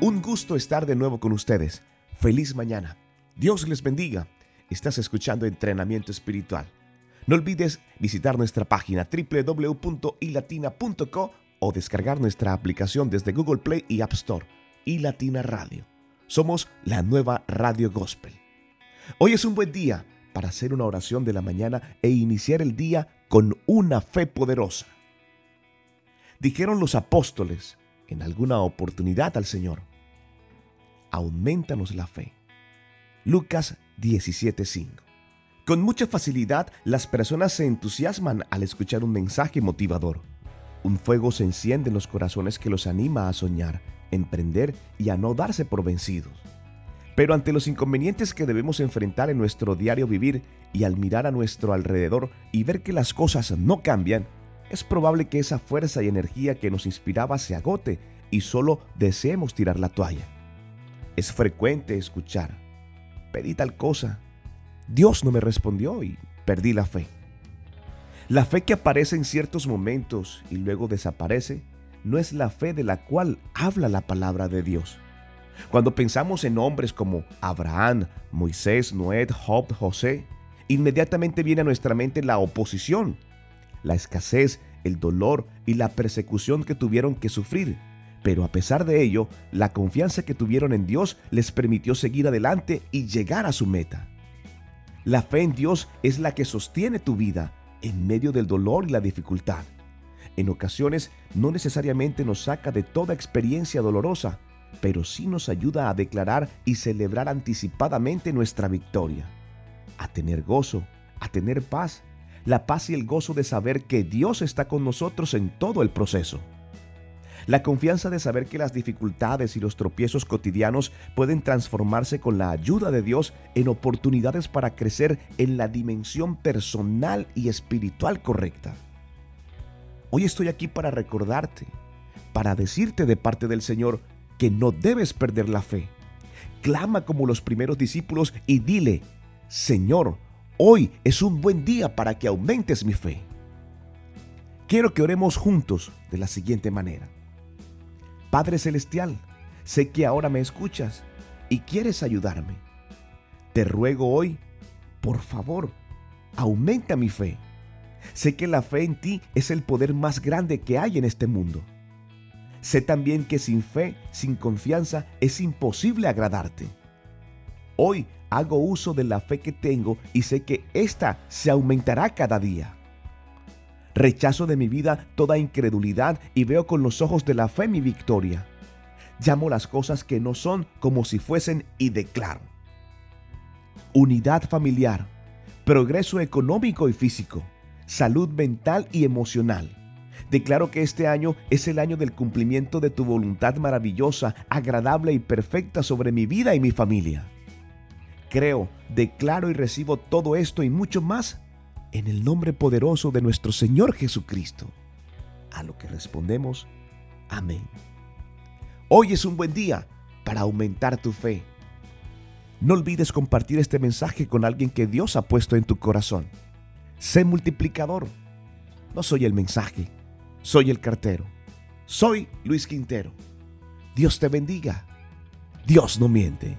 Un gusto estar de nuevo con ustedes. Feliz mañana. Dios les bendiga. Estás escuchando Entrenamiento Espiritual. No olvides visitar nuestra página www.ilatina.co o descargar nuestra aplicación desde Google Play y App Store. Latina Radio. Somos la nueva Radio Gospel. Hoy es un buen día para hacer una oración de la mañana e iniciar el día con una fe poderosa. Dijeron los apóstoles en alguna oportunidad al Señor, aumentanos la fe. Lucas 17:5. Con mucha facilidad las personas se entusiasman al escuchar un mensaje motivador. Un fuego se enciende en los corazones que los anima a soñar, emprender y a no darse por vencidos. Pero ante los inconvenientes que debemos enfrentar en nuestro diario vivir y al mirar a nuestro alrededor y ver que las cosas no cambian, es probable que esa fuerza y energía que nos inspiraba se agote y solo deseemos tirar la toalla. Es frecuente escuchar, pedí tal cosa, Dios no me respondió y perdí la fe. La fe que aparece en ciertos momentos y luego desaparece no es la fe de la cual habla la palabra de Dios. Cuando pensamos en hombres como Abraham, Moisés, Noé, Job, José, inmediatamente viene a nuestra mente la oposición, la escasez, el dolor y la persecución que tuvieron que sufrir. Pero a pesar de ello, la confianza que tuvieron en Dios les permitió seguir adelante y llegar a su meta. La fe en Dios es la que sostiene tu vida en medio del dolor y la dificultad. En ocasiones no necesariamente nos saca de toda experiencia dolorosa, pero sí nos ayuda a declarar y celebrar anticipadamente nuestra victoria, a tener gozo, a tener paz, la paz y el gozo de saber que Dios está con nosotros en todo el proceso. La confianza de saber que las dificultades y los tropiezos cotidianos pueden transformarse con la ayuda de Dios en oportunidades para crecer en la dimensión personal y espiritual correcta. Hoy estoy aquí para recordarte, para decirte de parte del Señor que no debes perder la fe. Clama como los primeros discípulos y dile, Señor, hoy es un buen día para que aumentes mi fe. Quiero que oremos juntos de la siguiente manera. Padre Celestial, sé que ahora me escuchas y quieres ayudarme. Te ruego hoy, por favor, aumenta mi fe. Sé que la fe en ti es el poder más grande que hay en este mundo. Sé también que sin fe, sin confianza, es imposible agradarte. Hoy hago uso de la fe que tengo y sé que ésta se aumentará cada día. Rechazo de mi vida toda incredulidad y veo con los ojos de la fe mi victoria. Llamo las cosas que no son como si fuesen y declaro. Unidad familiar, progreso económico y físico, salud mental y emocional Declaro que este año es el año del cumplimiento de tu voluntad maravillosa, agradable y perfecta sobre mi vida y mi familia. Creo, declaro y recibo todo esto y mucho más en el nombre poderoso de nuestro Señor Jesucristo. A lo que respondemos, amén. Hoy es un buen día para aumentar tu fe. No olvides compartir este mensaje con alguien que Dios ha puesto en tu corazón. Sé multiplicador. No soy el mensaje soy el cartero. Soy Luis Quintero. Dios te bendiga. Dios no miente.